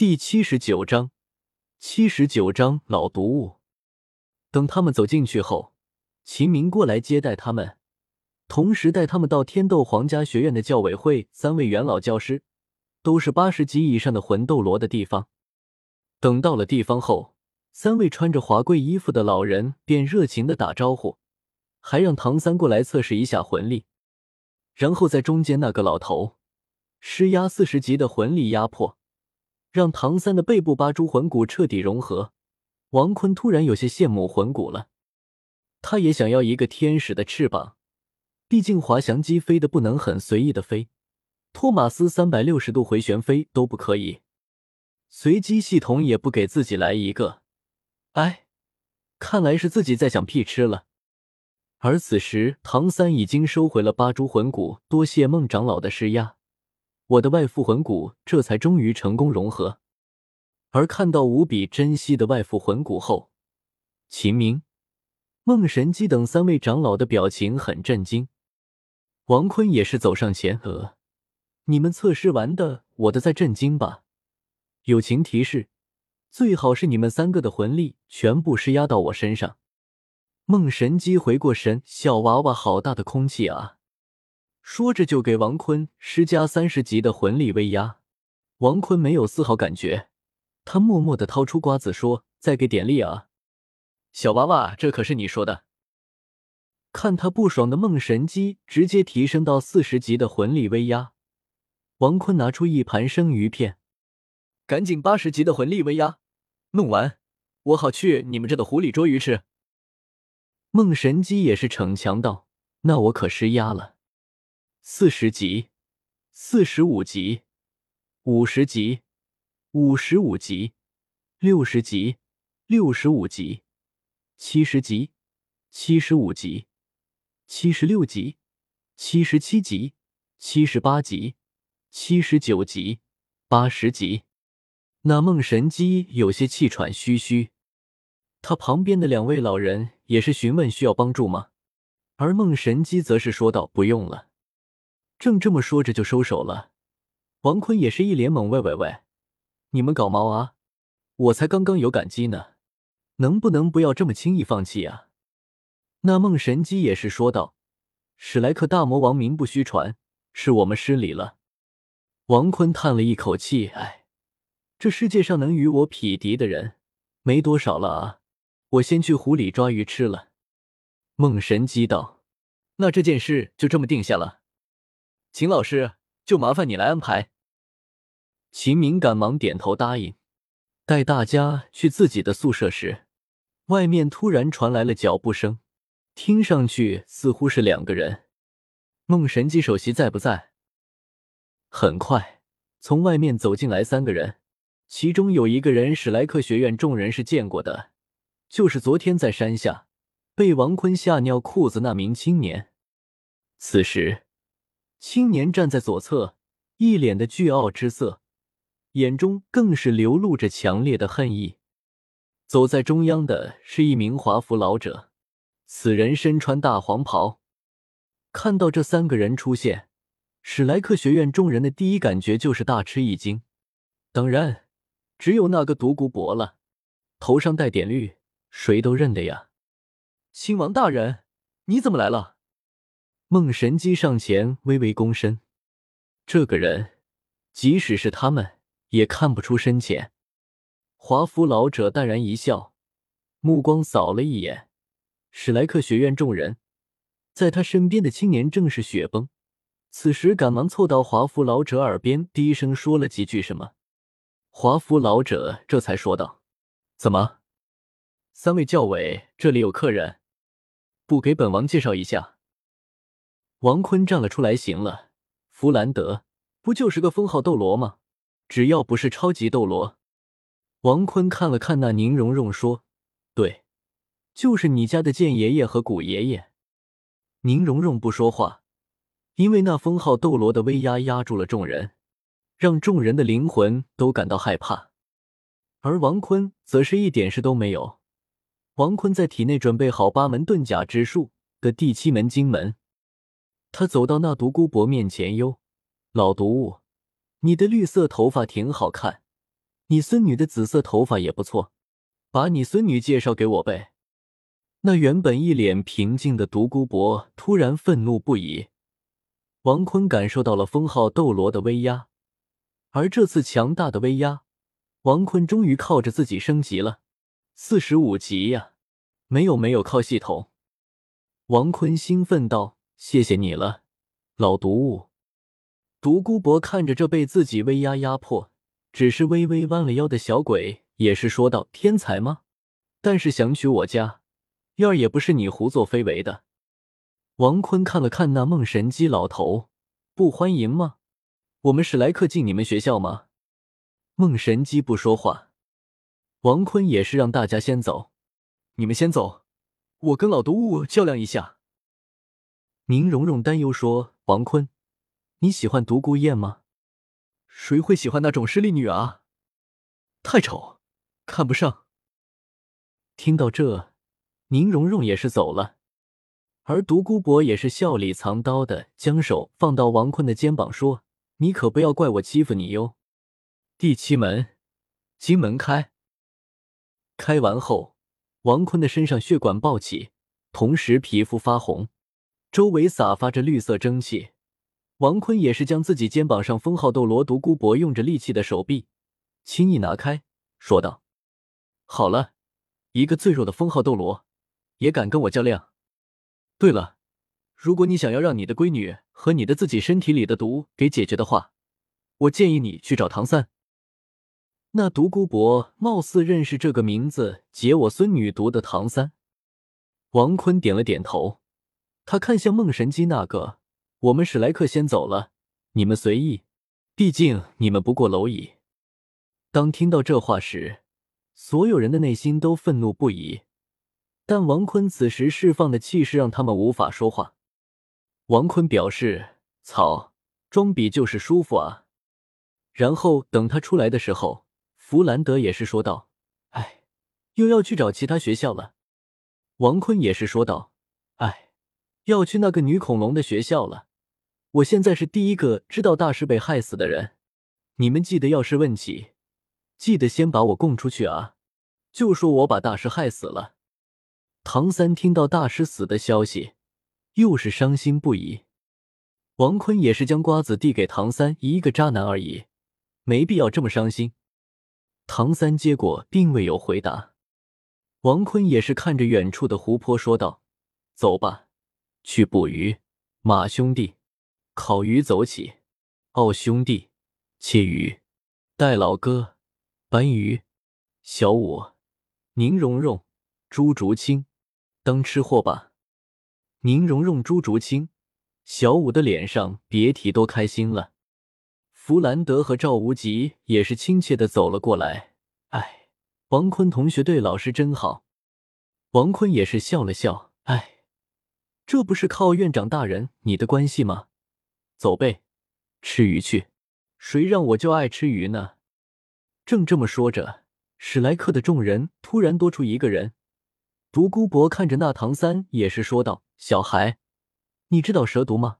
第七十九章，七十九章老毒物。等他们走进去后，秦明过来接待他们，同时带他们到天斗皇家学院的教委会三位元老教师，都是八十级以上的魂斗罗的地方。等到了地方后，三位穿着华贵衣服的老人便热情的打招呼，还让唐三过来测试一下魂力。然后在中间那个老头施压四十级的魂力压迫。让唐三的背部八蛛魂骨彻底融合，王坤突然有些羡慕魂骨了。他也想要一个天使的翅膀，毕竟滑翔机飞的不能很随意的飞，托马斯三百六十度回旋飞都不可以，随机系统也不给自己来一个。哎，看来是自己在想屁吃了。而此时，唐三已经收回了八蛛魂骨，多谢孟长老的施压。我的外附魂骨这才终于成功融合，而看到无比珍惜的外附魂骨后，秦明、孟神机等三位长老的表情很震惊。王坤也是走上前，呃，你们测试完的，我的在震惊吧。友情提示：最好是你们三个的魂力全部施压到我身上。孟神机回过神，小娃娃好大的空气啊！说着，就给王坤施加三十级的魂力威压。王坤没有丝毫感觉，他默默的掏出瓜子说：“再给点力啊，小娃娃，这可是你说的。”看他不爽的梦神机直接提升到四十级的魂力威压。王坤拿出一盘生鱼片，赶紧八十级的魂力威压，弄完我好去你们这的湖里捉鱼吃。梦神机也是逞强道：“那我可施压了。”四十级，四十五级，五十级，五十五级，六十级，六十五级，七十级，七十五级，七十六级，七十七级，七十八级，七十九级，八十级。那梦神机有些气喘吁吁，他旁边的两位老人也是询问需要帮助吗？而梦神机则是说道：“不用了。”正这么说着，就收手了。王坤也是一脸懵：“喂喂喂，你们搞毛啊？我才刚刚有感激呢，能不能不要这么轻易放弃啊？”那梦神机也是说道：“史莱克大魔王名不虚传，是我们失礼了。”王坤叹了一口气：“哎，这世界上能与我匹敌的人没多少了啊！我先去湖里抓鱼吃了。”梦神机道：“那这件事就这么定下了。”秦老师，就麻烦你来安排。秦明赶忙点头答应。带大家去自己的宿舍时，外面突然传来了脚步声，听上去似乎是两个人。孟神机首席在不在？很快，从外面走进来三个人，其中有一个人史莱克学院众人是见过的，就是昨天在山下被王坤吓尿裤子那名青年。此时。青年站在左侧，一脸的倨傲之色，眼中更是流露着强烈的恨意。走在中央的是一名华服老者，此人身穿大黄袍。看到这三个人出现，史莱克学院众人的第一感觉就是大吃一惊。当然，只有那个独孤博了，头上带点绿，谁都认得呀。亲王大人，你怎么来了？孟神机上前微微躬身，这个人即使是他们也看不出深浅。华服老者淡然一笑，目光扫了一眼史莱克学院众人，在他身边的青年正是雪崩，此时赶忙凑到华服老者耳边低声说了几句什么。华服老者这才说道：“怎么，三位教委这里有客人，不给本王介绍一下？”王坤站了出来，行了，弗兰德不就是个封号斗罗吗？只要不是超级斗罗。王坤看了看那宁荣荣，说：“对，就是你家的剑爷爷和古爷爷。”宁荣荣不说话，因为那封号斗罗的威压压住了众人，让众人的灵魂都感到害怕。而王坤则是一点事都没有。王坤在体内准备好八门遁甲之术的第七门金门。他走到那独孤博面前，哟，老毒物，你的绿色头发挺好看，你孙女的紫色头发也不错，把你孙女介绍给我呗。”那原本一脸平静的独孤博突然愤怒不已。王坤感受到了封号斗罗的威压，而这次强大的威压，王坤终于靠着自己升级了，四十五级呀！没有没有靠系统。王坤兴奋道：“谢谢你了，老毒物。”独孤博看着这被自己威压压迫，只是微微弯了腰的小鬼，也是说道：“天才吗？但是想娶我家燕儿，也不是你胡作非为的。”王坤看了看那梦神机老头，不欢迎吗？我们史莱克进你们学校吗？梦神机不说话。王坤也是让大家先走，你们先走，我跟老毒物较量一下。宁荣荣担忧说：“王坤，你喜欢独孤雁吗？谁会喜欢那种势利女啊？太丑，看不上。”听到这，宁荣荣也是走了。而独孤博也是笑里藏刀的，将手放到王坤的肩膀，说：“你可不要怪我欺负你哟。”第七门，金门开。开完后，王坤的身上血管暴起，同时皮肤发红，周围散发着绿色蒸汽。王坤也是将自己肩膀上封号斗罗独孤博用着力气的手臂轻易拿开，说道：“好了，一个最弱的封号斗罗，也敢跟我较量？”对了，如果你想要让你的闺女和你的自己身体里的毒给解决的话，我建议你去找唐三。那独孤博貌似认识这个名字解我孙女毒的唐三。王坤点了点头，他看向梦神机那个，我们史莱克先走了，你们随意，毕竟你们不过蝼蚁。当听到这话时，所有人的内心都愤怒不已。但王坤此时释放的气势让他们无法说话。王坤表示：“草，装逼就是舒服啊。”然后等他出来的时候，弗兰德也是说道：“哎，又要去找其他学校了。”王坤也是说道：“，要去那个女恐龙的学校了。我现在是第一个知道大师被害死的人。你们记得，要是问起，记得先把我供出去啊！就说我把大师害死了。”唐三听到大师死的消息，又是伤心不已。王坤也是将瓜子递给唐三，一个渣男而已，没必要这么伤心。唐三接过，并未有回答。王坤也是看着远处的湖泊说道：“走吧，去捕鱼。马兄弟，烤鱼走起。奥兄弟，切鱼。戴老哥，搬鱼。小五，宁荣荣，朱竹清。”当吃货吧，宁荣荣、朱竹清、小五的脸上别提多开心了。弗兰德和赵无极也是亲切的走了过来。哎，王坤同学对老师真好。王坤也是笑了笑。哎，这不是靠院长大人你的关系吗？走呗，吃鱼去。谁让我就爱吃鱼呢？正这么说着，史莱克的众人突然多出一个人。独孤博看着那唐三，也是说道：“小孩，你知道蛇毒吗？”